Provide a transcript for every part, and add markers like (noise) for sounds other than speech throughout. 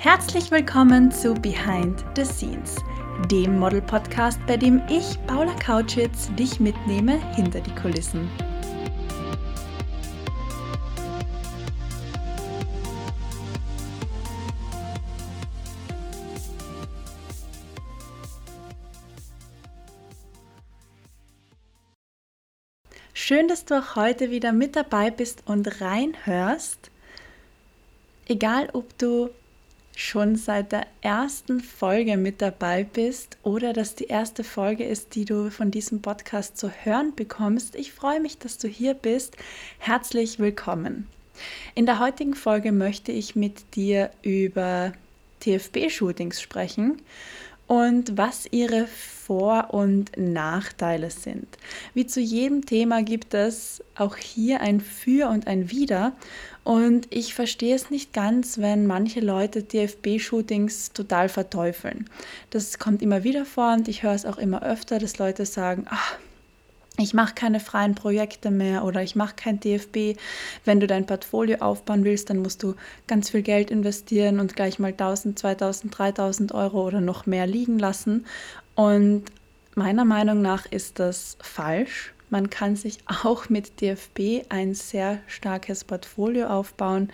Herzlich willkommen zu Behind the Scenes, dem Model-Podcast, bei dem ich, Paula Kautschitz, dich mitnehme hinter die Kulissen. Schön, dass du auch heute wieder mit dabei bist und reinhörst. Egal, ob du schon seit der ersten Folge mit dabei bist oder dass die erste Folge ist, die du von diesem Podcast zu hören bekommst. Ich freue mich, dass du hier bist. Herzlich willkommen. In der heutigen Folge möchte ich mit dir über TFB-Shootings sprechen und was ihre vor- und Nachteile sind. Wie zu jedem Thema gibt es auch hier ein Für und ein Wider. Und ich verstehe es nicht ganz, wenn manche Leute DFB-Shootings total verteufeln. Das kommt immer wieder vor und ich höre es auch immer öfter, dass Leute sagen, ach, ich mache keine freien Projekte mehr oder ich mache kein DFB. Wenn du dein Portfolio aufbauen willst, dann musst du ganz viel Geld investieren und gleich mal 1000, 2000, 3000 Euro oder noch mehr liegen lassen. Und meiner Meinung nach ist das falsch. Man kann sich auch mit DFB ein sehr starkes Portfolio aufbauen,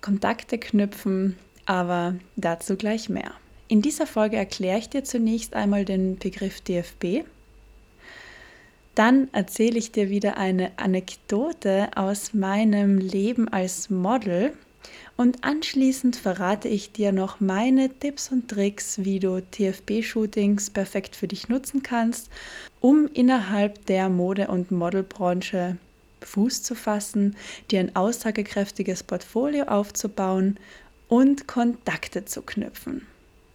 Kontakte knüpfen, aber dazu gleich mehr. In dieser Folge erkläre ich dir zunächst einmal den Begriff DFB dann erzähle ich dir wieder eine Anekdote aus meinem Leben als Model und anschließend verrate ich dir noch meine Tipps und Tricks, wie du TFB-Shootings perfekt für dich nutzen kannst, um innerhalb der Mode- und Modelbranche Fuß zu fassen, dir ein aussagekräftiges Portfolio aufzubauen und Kontakte zu knüpfen.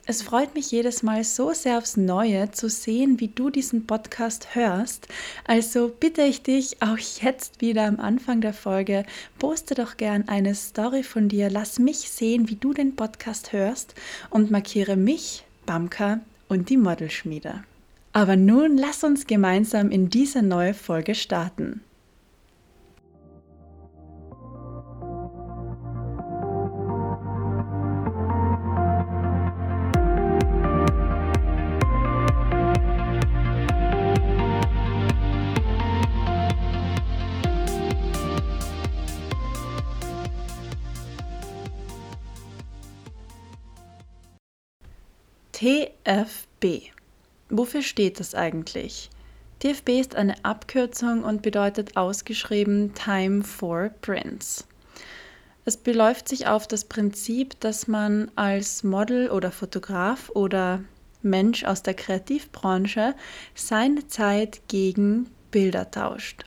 Es freut mich jedes Mal so sehr aufs Neue zu sehen, wie du diesen Podcast hörst. Also bitte ich dich auch jetzt wieder am Anfang der Folge, poste doch gern eine Story von dir, lass mich sehen, wie du den Podcast hörst und markiere mich, Bamka und die Modelschmiede. Aber nun lass uns gemeinsam in diese neue Folge starten. TFB. Wofür steht das eigentlich? TFB ist eine Abkürzung und bedeutet ausgeschrieben Time for Prints. Es beläuft sich auf das Prinzip, dass man als Model oder Fotograf oder Mensch aus der Kreativbranche seine Zeit gegen Bilder tauscht.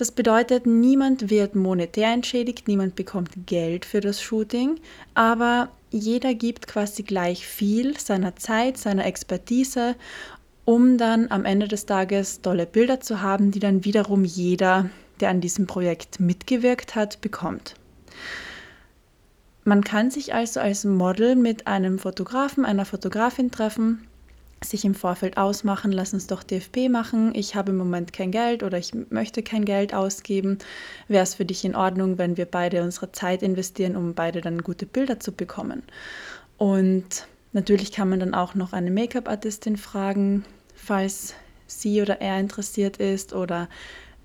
Das bedeutet, niemand wird monetär entschädigt, niemand bekommt Geld für das Shooting, aber jeder gibt quasi gleich viel seiner Zeit, seiner Expertise, um dann am Ende des Tages tolle Bilder zu haben, die dann wiederum jeder, der an diesem Projekt mitgewirkt hat, bekommt. Man kann sich also als Model mit einem Fotografen, einer Fotografin treffen sich im Vorfeld ausmachen, lass uns doch DFP machen, ich habe im Moment kein Geld oder ich möchte kein Geld ausgeben. Wäre es für dich in Ordnung, wenn wir beide unsere Zeit investieren, um beide dann gute Bilder zu bekommen? Und natürlich kann man dann auch noch eine Make-up-Artistin fragen, falls sie oder er interessiert ist oder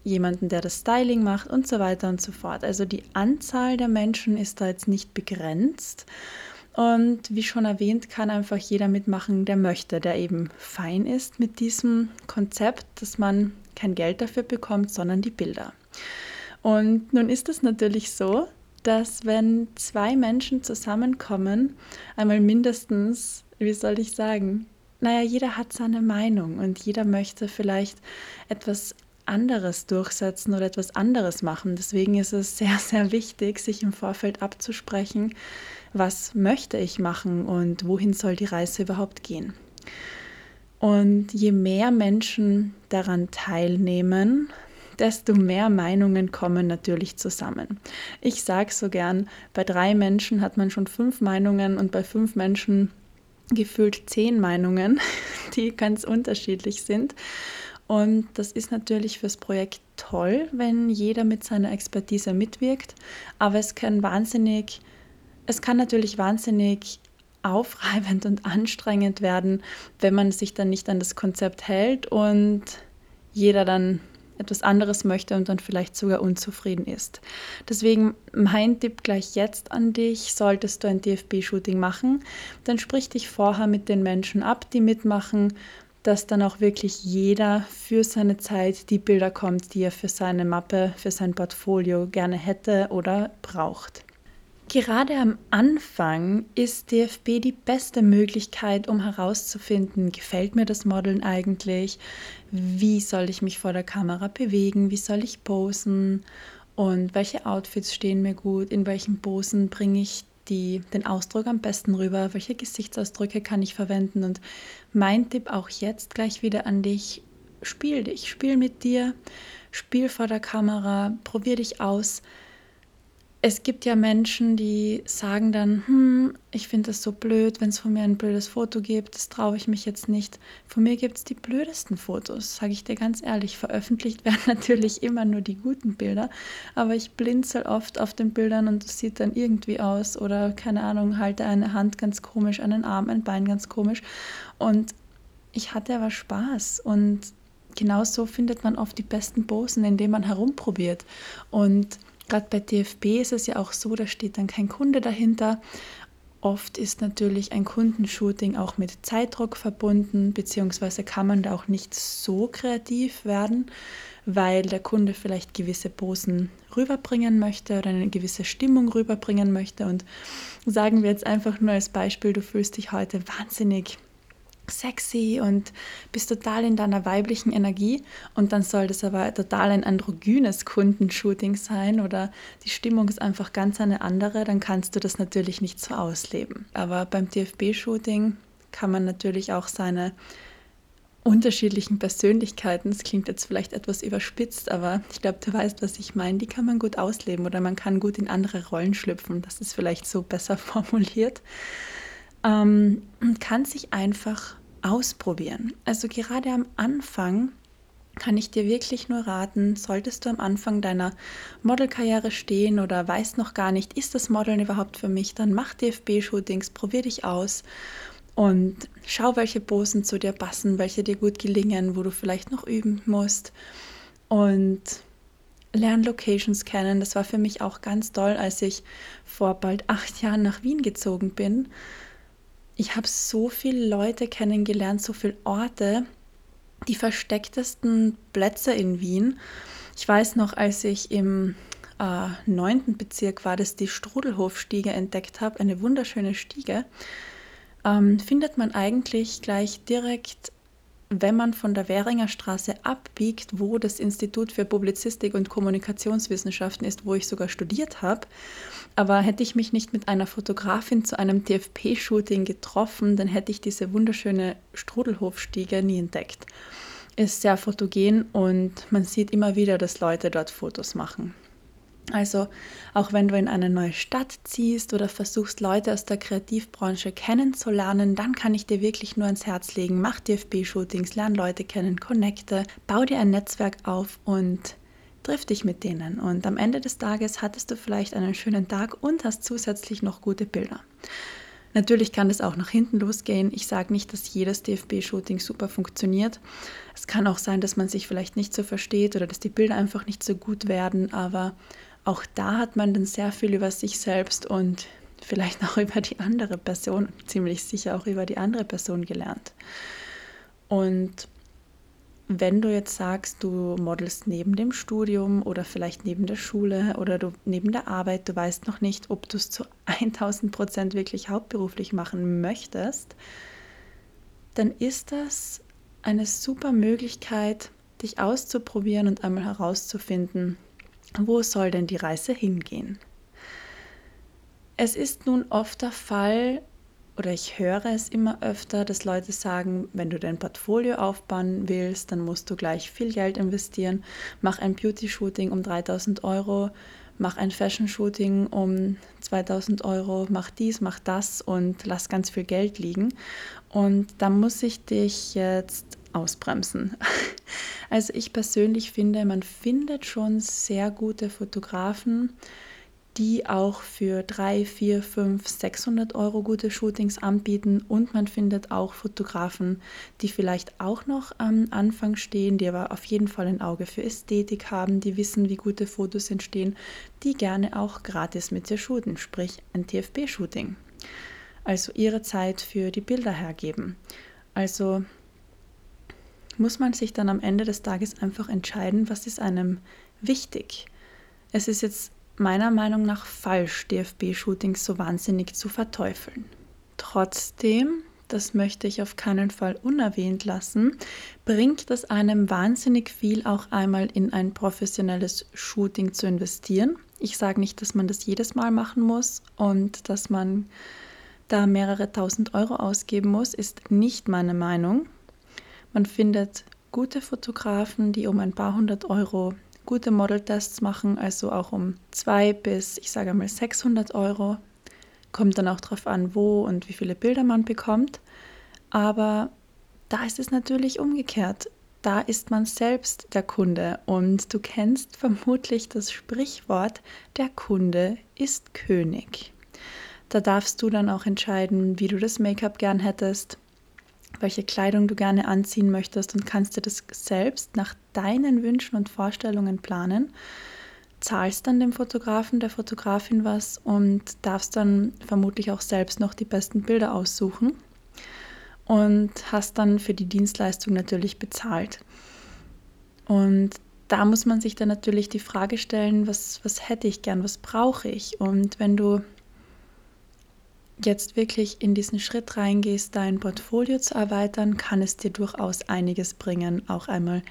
jemanden, der das Styling macht und so weiter und so fort. Also die Anzahl der Menschen ist da jetzt nicht begrenzt. Und wie schon erwähnt, kann einfach jeder mitmachen, der möchte, der eben fein ist mit diesem Konzept, dass man kein Geld dafür bekommt, sondern die Bilder. Und nun ist es natürlich so, dass wenn zwei Menschen zusammenkommen, einmal mindestens, wie soll ich sagen, naja, jeder hat seine Meinung und jeder möchte vielleicht etwas anderes durchsetzen oder etwas anderes machen. Deswegen ist es sehr, sehr wichtig, sich im Vorfeld abzusprechen, was möchte ich machen und wohin soll die Reise überhaupt gehen. Und je mehr Menschen daran teilnehmen, desto mehr Meinungen kommen natürlich zusammen. Ich sage so gern, bei drei Menschen hat man schon fünf Meinungen und bei fünf Menschen gefühlt zehn Meinungen, (laughs) die ganz unterschiedlich sind. Und das ist natürlich fürs Projekt toll, wenn jeder mit seiner Expertise mitwirkt, aber es kann wahnsinnig es kann natürlich wahnsinnig aufreibend und anstrengend werden, wenn man sich dann nicht an das Konzept hält und jeder dann etwas anderes möchte und dann vielleicht sogar unzufrieden ist. Deswegen mein Tipp gleich jetzt an dich, solltest du ein DFB-Shooting machen, dann sprich dich vorher mit den Menschen ab, die mitmachen, dass dann auch wirklich jeder für seine Zeit die Bilder kommt, die er für seine Mappe, für sein Portfolio gerne hätte oder braucht. Gerade am Anfang ist DFB die beste Möglichkeit, um herauszufinden, gefällt mir das Modeln eigentlich, wie soll ich mich vor der Kamera bewegen, wie soll ich posen? Und welche Outfits stehen mir gut, in welchen Posen bringe ich die, den Ausdruck am besten rüber, welche Gesichtsausdrücke kann ich verwenden. Und mein Tipp auch jetzt gleich wieder an dich, spiel dich, spiel mit dir, spiel vor der Kamera, probier dich aus es gibt ja Menschen, die sagen dann, hm, ich finde das so blöd, wenn es von mir ein blödes Foto gibt, das traue ich mich jetzt nicht. Von mir gibt es die blödesten Fotos, sage ich dir ganz ehrlich. Veröffentlicht (laughs) werden natürlich immer nur die guten Bilder, aber ich blinzel oft auf den Bildern und es sieht dann irgendwie aus oder keine Ahnung, halte eine Hand ganz komisch, einen Arm, ein Bein ganz komisch und ich hatte aber Spaß und genauso findet man oft die besten Posen, indem man herumprobiert und Gerade bei DFB ist es ja auch so, da steht dann kein Kunde dahinter. Oft ist natürlich ein Kundenshooting auch mit Zeitdruck verbunden, beziehungsweise kann man da auch nicht so kreativ werden, weil der Kunde vielleicht gewisse Posen rüberbringen möchte oder eine gewisse Stimmung rüberbringen möchte. Und sagen wir jetzt einfach nur als Beispiel, du fühlst dich heute wahnsinnig sexy und bist total in deiner weiblichen Energie. Und dann soll das aber total ein androgynes Kundenshooting sein oder die Stimmung ist einfach ganz eine andere, dann kannst du das natürlich nicht so ausleben. Aber beim DFB-Shooting kann man natürlich auch seine unterschiedlichen Persönlichkeiten, das klingt jetzt vielleicht etwas überspitzt, aber ich glaube, du weißt, was ich meine, die kann man gut ausleben oder man kann gut in andere Rollen schlüpfen, das ist vielleicht so besser (laughs) formuliert ähm, kann sich einfach ausprobieren. Also gerade am Anfang kann ich dir wirklich nur raten, solltest du am Anfang deiner Modelkarriere stehen oder weißt noch gar nicht, ist das Modeln überhaupt für mich, dann mach DFB-Shootings, probier dich aus und schau, welche Posen zu dir passen, welche dir gut gelingen, wo du vielleicht noch üben musst und lern Locations kennen. Das war für mich auch ganz toll, als ich vor bald acht Jahren nach Wien gezogen bin ich habe so viele Leute kennengelernt, so viele Orte, die verstecktesten Plätze in Wien. Ich weiß noch, als ich im äh, neunten äh, Bezirk war, dass die Strudelhofstiege entdeckt habe, eine wunderschöne Stiege, ähm, findet man eigentlich gleich direkt wenn man von der Währinger Straße abbiegt, wo das Institut für Publizistik und Kommunikationswissenschaften ist, wo ich sogar studiert habe. Aber hätte ich mich nicht mit einer Fotografin zu einem TFP-Shooting getroffen, dann hätte ich diese wunderschöne Strudelhofstiege nie entdeckt. Ist sehr fotogen und man sieht immer wieder, dass Leute dort Fotos machen. Also auch wenn du in eine neue Stadt ziehst oder versuchst, Leute aus der Kreativbranche kennenzulernen, dann kann ich dir wirklich nur ans Herz legen, mach DFB-Shootings, lern Leute kennen, connecte, bau dir ein Netzwerk auf und triff dich mit denen. Und am Ende des Tages hattest du vielleicht einen schönen Tag und hast zusätzlich noch gute Bilder. Natürlich kann das auch nach hinten losgehen. Ich sage nicht, dass jedes DFB-Shooting super funktioniert. Es kann auch sein, dass man sich vielleicht nicht so versteht oder dass die Bilder einfach nicht so gut werden, aber auch da hat man dann sehr viel über sich selbst und vielleicht auch (laughs) über die andere Person, ziemlich sicher auch über die andere Person gelernt. Und wenn du jetzt sagst, du modelst neben dem Studium oder vielleicht neben der Schule oder du neben der Arbeit, du weißt noch nicht, ob du es zu (laughs) 1000 Prozent wirklich hauptberuflich machen möchtest, dann ist das eine super Möglichkeit, dich auszuprobieren und einmal herauszufinden, wo soll denn die Reise hingehen? Es ist nun oft der Fall, oder ich höre es immer öfter, dass Leute sagen, wenn du dein Portfolio aufbauen willst, dann musst du gleich viel Geld investieren. Mach ein Beauty-Shooting um 3000 Euro, mach ein Fashion-Shooting um 2000 Euro, mach dies, mach das und lass ganz viel Geld liegen. Und da muss ich dich jetzt ausbremsen. (laughs) Also ich persönlich finde, man findet schon sehr gute Fotografen, die auch für 3, 4, 5, 600 Euro gute Shootings anbieten. Und man findet auch Fotografen, die vielleicht auch noch am Anfang stehen, die aber auf jeden Fall ein Auge für Ästhetik haben, die wissen, wie gute Fotos entstehen, die gerne auch gratis mit dir shooten, sprich ein TFB-Shooting. Also ihre Zeit für die Bilder hergeben. Also muss man sich dann am Ende des Tages einfach entscheiden, was ist einem wichtig. Es ist jetzt meiner Meinung nach falsch, DFB-Shootings so wahnsinnig zu verteufeln. Trotzdem, das möchte ich auf keinen Fall unerwähnt lassen, bringt es einem wahnsinnig viel, auch einmal in ein professionelles Shooting zu investieren. Ich sage nicht, dass man das jedes Mal machen muss und dass man da mehrere tausend Euro ausgeben muss, ist nicht meine Meinung. Man findet gute Fotografen, die um ein paar hundert Euro gute Modeltests machen, also auch um zwei bis, ich sage mal, 600 Euro. Kommt dann auch darauf an, wo und wie viele Bilder man bekommt. Aber da ist es natürlich umgekehrt. Da ist man selbst der Kunde und du kennst (laughs) vermutlich das Sprichwort, der Kunde ist König. Da darfst du dann auch entscheiden, wie du das Make-up gern hättest, welche Kleidung du gerne anziehen möchtest und kannst dir das selbst nach deinen Wünschen und Vorstellungen planen. Zahlst dann dem Fotografen, der Fotografin was und darfst dann vermutlich auch selbst noch die besten Bilder aussuchen und hast dann für die Dienstleistung natürlich bezahlt. Und da muss man sich dann natürlich die Frage stellen, was, was hätte ich gern, was brauche ich? Und wenn du jetzt wirklich in diesen Schritt reingehst, dein Portfolio zu erweitern, kann es dir durchaus einiges bringen, auch einmal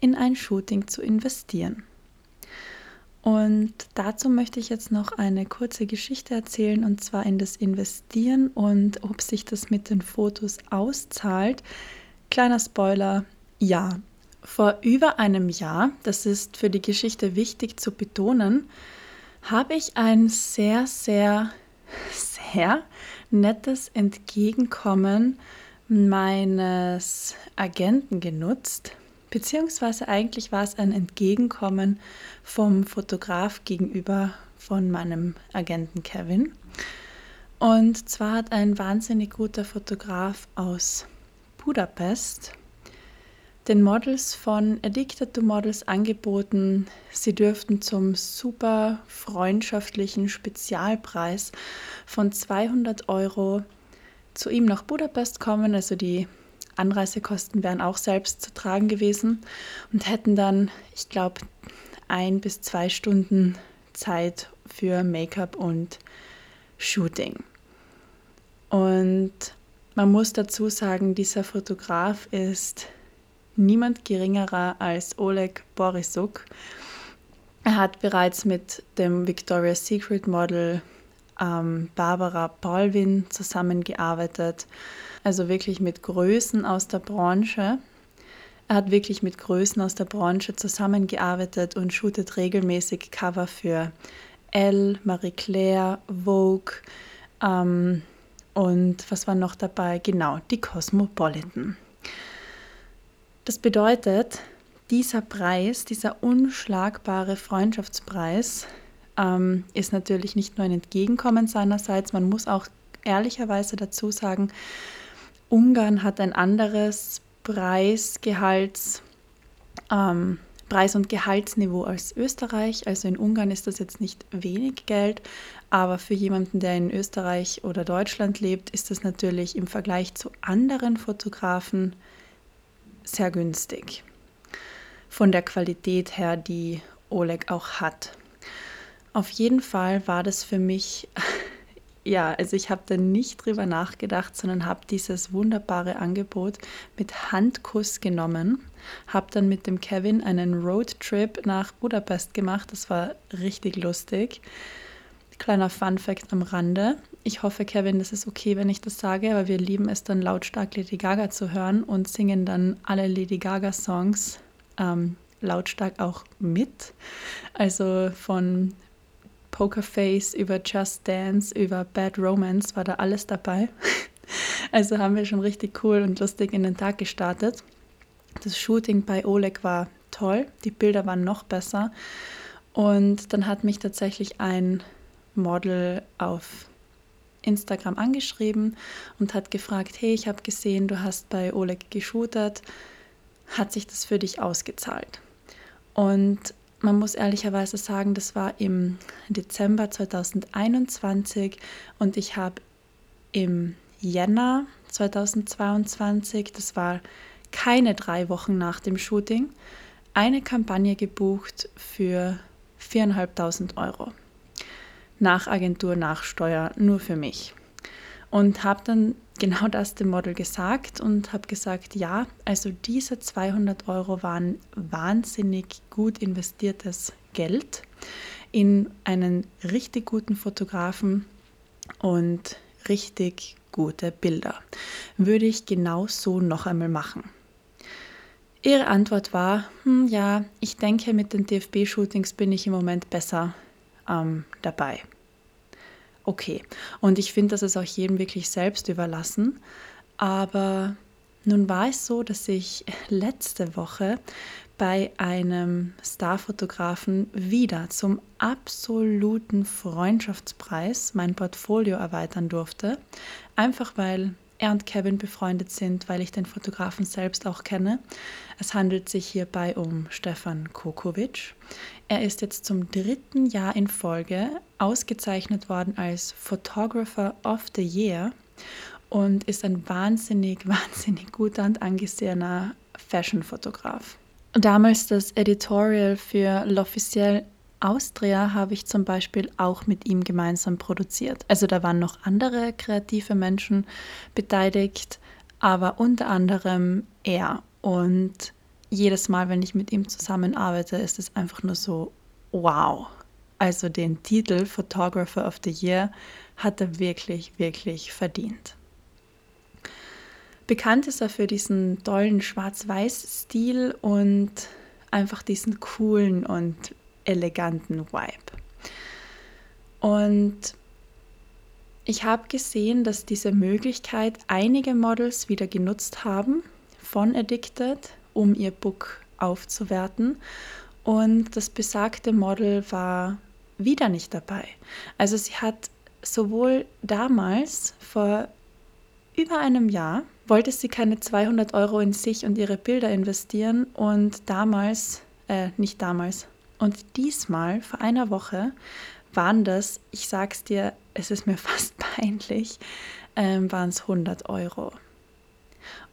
in ein Shooting zu investieren. Und dazu möchte ich jetzt noch eine kurze Geschichte erzählen, und zwar in das Investieren und ob sich das mit den Fotos auszahlt. Kleiner Spoiler, ja. Vor über einem Jahr, das ist für die Geschichte wichtig zu betonen, habe ich ein sehr, sehr sehr nettes Entgegenkommen meines Agenten genutzt. Beziehungsweise eigentlich war es ein Entgegenkommen vom Fotograf gegenüber von meinem Agenten Kevin. Und zwar hat ein wahnsinnig guter Fotograf aus Budapest den Models von Addicted to Models angeboten, sie dürften zum super freundschaftlichen Spezialpreis von 200 Euro zu ihm nach Budapest kommen. Also die Anreisekosten wären auch selbst zu tragen gewesen und hätten dann, ich glaube, ein bis zwei Stunden Zeit für Make-up und Shooting. Und man muss dazu sagen, dieser Fotograf ist niemand geringerer als Oleg Borisuk. Er hat bereits mit dem Victoria's Secret Model ähm, Barbara Paulwin zusammengearbeitet, also wirklich mit Größen aus der Branche. Er hat wirklich mit Größen aus der Branche zusammengearbeitet und shootet regelmäßig Cover für Elle, Marie Claire, Vogue ähm, und was war noch dabei? Genau, die Cosmopolitan. Das bedeutet, dieser Preis, dieser unschlagbare Freundschaftspreis, ähm, ist natürlich nicht nur ein Entgegenkommen seinerseits, man muss auch ehrlicherweise dazu sagen, Ungarn hat ein anderes Preisgehalts, ähm, Preis- und Gehaltsniveau als Österreich. Also in Ungarn ist das jetzt nicht wenig Geld, aber für jemanden, der in Österreich oder Deutschland lebt, ist das natürlich im Vergleich zu anderen Fotografen sehr günstig. Von der Qualität her, die Oleg auch hat. Auf jeden Fall war das für mich, (laughs) ja, also ich habe da nicht drüber nachgedacht, sondern habe dieses wunderbare Angebot mit Handkuss genommen, habe dann mit dem Kevin einen Roadtrip nach Budapest gemacht. Das war richtig lustig. Kleiner Fun fact am Rande. Ich hoffe, Kevin, das ist okay, wenn ich das sage, aber wir lieben es dann lautstark Lady Gaga zu hören und singen dann alle Lady Gaga Songs ähm, lautstark auch mit. Also von Poker Face über Just Dance über Bad Romance war da alles dabei. (laughs) Also haben wir schon richtig cool und lustig in den Tag gestartet. Das Shooting bei Oleg war toll, die Bilder waren noch besser. Und dann hat mich tatsächlich ein Model auf Instagram angeschrieben und hat gefragt, hey, ich habe gesehen, du hast bei Oleg geshootet, hat sich das für dich ausgezahlt? Und man muss ehrlicherweise sagen, das war im Dezember 2021 und ich habe im Jänner 2022, das war keine drei Wochen nach dem Shooting, eine Kampagne gebucht für 4.500 Euro. Nach Agentur, nach Steuer, nur für mich. Und habe dann genau (laughs) das dem Model gesagt und habe gesagt, ja, also diese 200 Euro waren wahnsinnig gut investiertes Geld in einen richtig guten Fotografen und richtig gute Bilder. Würde ich genau so noch einmal machen. Ihre Antwort war, hm, ja, ich denke, mit den DFB-Shootings bin ich im Moment besser ähm, dabei okay. Und ich finde, das ist auch jedem wirklich selbst überlassen. Aber nun war es so, dass ich letzte Woche bei einem Starfotografen wieder zum absoluten Freundschaftspreis mein Portfolio erweitern durfte. Einfach weil er und Kevin befreundet sind, weil ich den Fotografen selbst auch kenne. Es handelt sich hierbei um Stefan Kokovic. Er ist jetzt zum dritten Jahr in Folge ausgezeichnet worden als Photographer of the Year und ist ein wahnsinnig, (laughs) wahnsinnig guter und angesehener Fashion-Fotograf. Damals das Editorial für L'Officiel Austria habe ich zum Beispiel auch mit ihm gemeinsam produziert. Also da waren noch andere kreative Menschen beteiligt, aber unter anderem er. Und jedes Mal, wenn ich mit ihm zusammenarbeite, ist es einfach nur so, wow. Also den Titel Photographer of the Year hat er wirklich, wirklich verdient. Bekannt ist er für diesen tollen Schwarz-Weiß-Stil und einfach diesen coolen und eleganten Vibe. Und ich habe gesehen, dass diese Möglichkeit einige Models wieder genutzt haben von Addicted, um ihr Book aufzuwerten. Und das besagte Model war wieder nicht dabei. Also sie hat sowohl damals vor über einem Jahr wollte sie keine 200 Euro in sich und ihre Bilder investieren und damals, äh, nicht damals, und diesmal, vor einer Woche, waren das, ich sag's dir, es ist mir (laughs) fast peinlich, ähm, waren es 100 Euro.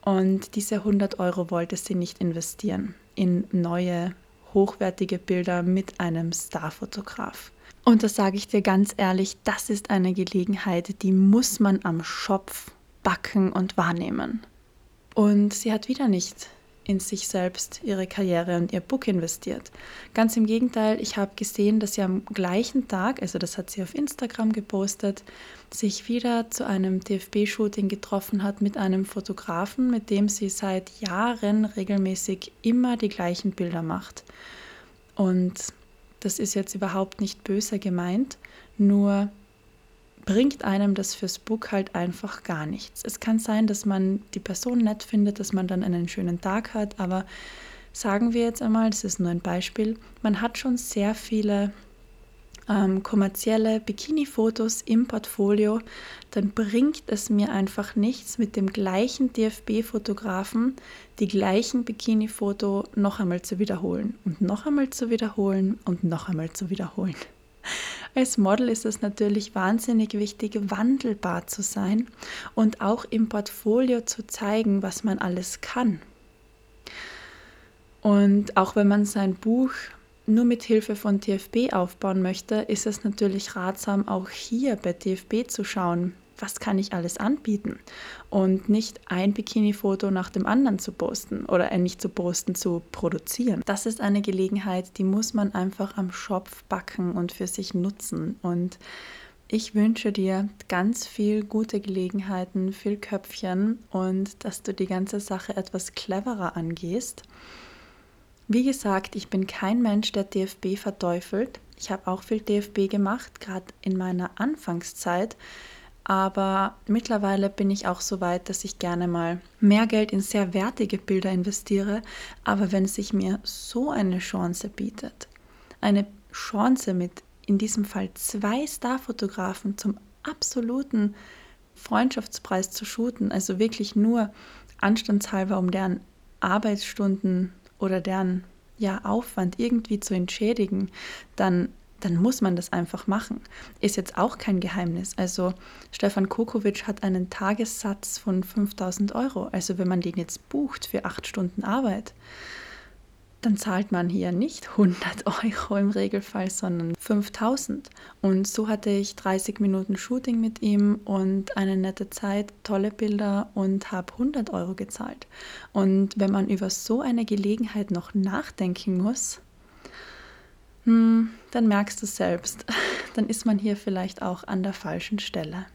Und diese 100 Euro wollte sie nicht investieren in neue, hochwertige Bilder mit einem Starfotograf. Und das sage ich dir ganz ehrlich, das ist eine Gelegenheit, die muss man am Schopf backen und wahrnehmen. Und sie hat wieder nicht in sich selbst, ihre Karriere und ihr Book investiert. Ganz im Gegenteil, ich habe gesehen, dass sie am gleichen Tag, also das hat sie auf Instagram gepostet, sich wieder zu einem DFB-Shooting getroffen hat mit einem Fotografen, mit dem sie seit Jahren regelmäßig immer die gleichen Bilder macht. Und das ist jetzt überhaupt nicht böse gemeint, nur bringt einem das fürs Book halt einfach gar nichts. Es kann sein, dass man die Person nett findet, dass man dann einen schönen Tag hat, aber sagen wir jetzt einmal, das ist nur ein Beispiel, man hat schon sehr viele ähm, kommerzielle Bikini-Fotos im Portfolio, dann bringt es mir einfach nichts, mit dem gleichen DFB-Fotografen die gleichen Bikini-Foto noch einmal zu wiederholen und noch einmal zu wiederholen und noch einmal zu wiederholen. Als Model ist es natürlich wahnsinnig wichtig, wandelbar zu sein und auch im Portfolio zu zeigen, was man alles kann. Und auch wenn man sein Buch nur mit Hilfe von TFB aufbauen möchte, ist es natürlich ratsam, auch hier bei TFB zu schauen, was kann ich alles anbieten und nicht ein Bikini-Foto nach dem anderen zu posten oder äh, nicht zu posten, zu produzieren. Das ist eine Gelegenheit, die muss man einfach am Schopf backen und für sich nutzen. Und ich wünsche dir ganz viel gute Gelegenheiten, viel Köpfchen und dass du die ganze Sache etwas cleverer angehst. Wie gesagt, ich bin kein Mensch, der DFB verteufelt. Ich habe auch viel DFB gemacht, gerade in meiner Anfangszeit. Aber mittlerweile bin ich auch so weit, dass ich gerne mal mehr Geld in sehr wertige Bilder investiere. Aber wenn sich mir so eine Chance bietet, eine Chance mit in diesem Fall zwei Starfotografen zum absoluten Freundschaftspreis zu shooten, also wirklich nur anstandshalber, um deren Arbeitsstunden oder deren ja, Aufwand irgendwie zu entschädigen, dann, dann muss man das einfach machen. Ist jetzt auch kein Geheimnis. Also Stefan Kokovic hat einen Tagessatz von 5000 Euro. Also wenn man den jetzt bucht für acht Stunden Arbeit, dann zahlt man hier nicht 100 (laughs) Euro im Regelfall, sondern 5000. Und so hatte ich 30 Minuten Shooting mit ihm und eine nette Zeit, tolle Bilder und habe 100 Euro gezahlt. Und wenn man über so eine Gelegenheit noch nachdenken muss, hm, dann merkst du selbst, (laughs) dann ist man hier vielleicht auch an der falschen Stelle.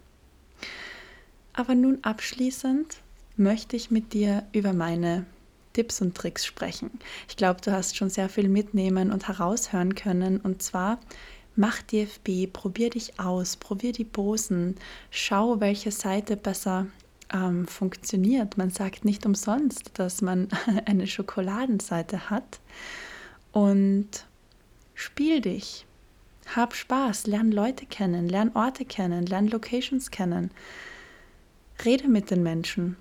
Aber nun abschließend möchte ich mit dir über meine Tipps und Tricks sprechen. Ich glaube, du hast schon sehr viel mitnehmen und heraushören können. Und zwar, mach DFB, probier dich aus, probier die Posen, schau, welche Seite besser ähm, funktioniert. Man sagt nicht umsonst, dass man (laughs) eine Schokoladenseite hat. Und spiel dich. Hab Spaß, lern Leute kennen, lern Orte kennen, lern Locations kennen. Rede mit den Menschen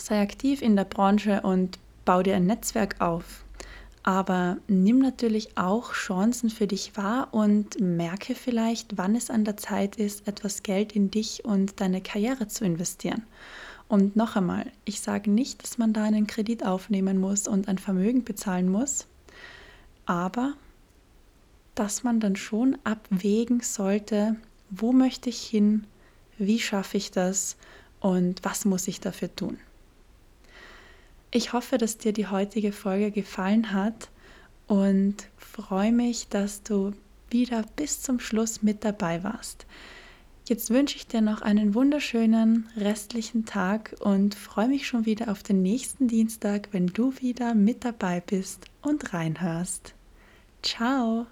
sei aktiv in der Branche und bau dir ein Netzwerk auf. Aber nimm natürlich auch Chancen für dich wahr und merke vielleicht, wann es an der Zeit ist, etwas Geld in dich und deine Karriere zu investieren. Und noch einmal, ich sage nicht, dass man da einen Kredit aufnehmen muss und ein Vermögen bezahlen muss, aber dass man dann schon abwägen sollte, wo möchte ich hin, wie schaffe ich das und was muss ich dafür tun. Ich hoffe, dass dir die heutige Folge gefallen hat und freue mich, dass du wieder bis zum Schluss mit dabei warst. Jetzt wünsche ich dir noch einen wunderschönen restlichen Tag und freue mich schon wieder auf den nächsten Dienstag, wenn du wieder mit dabei bist und reinhörst. Ciao!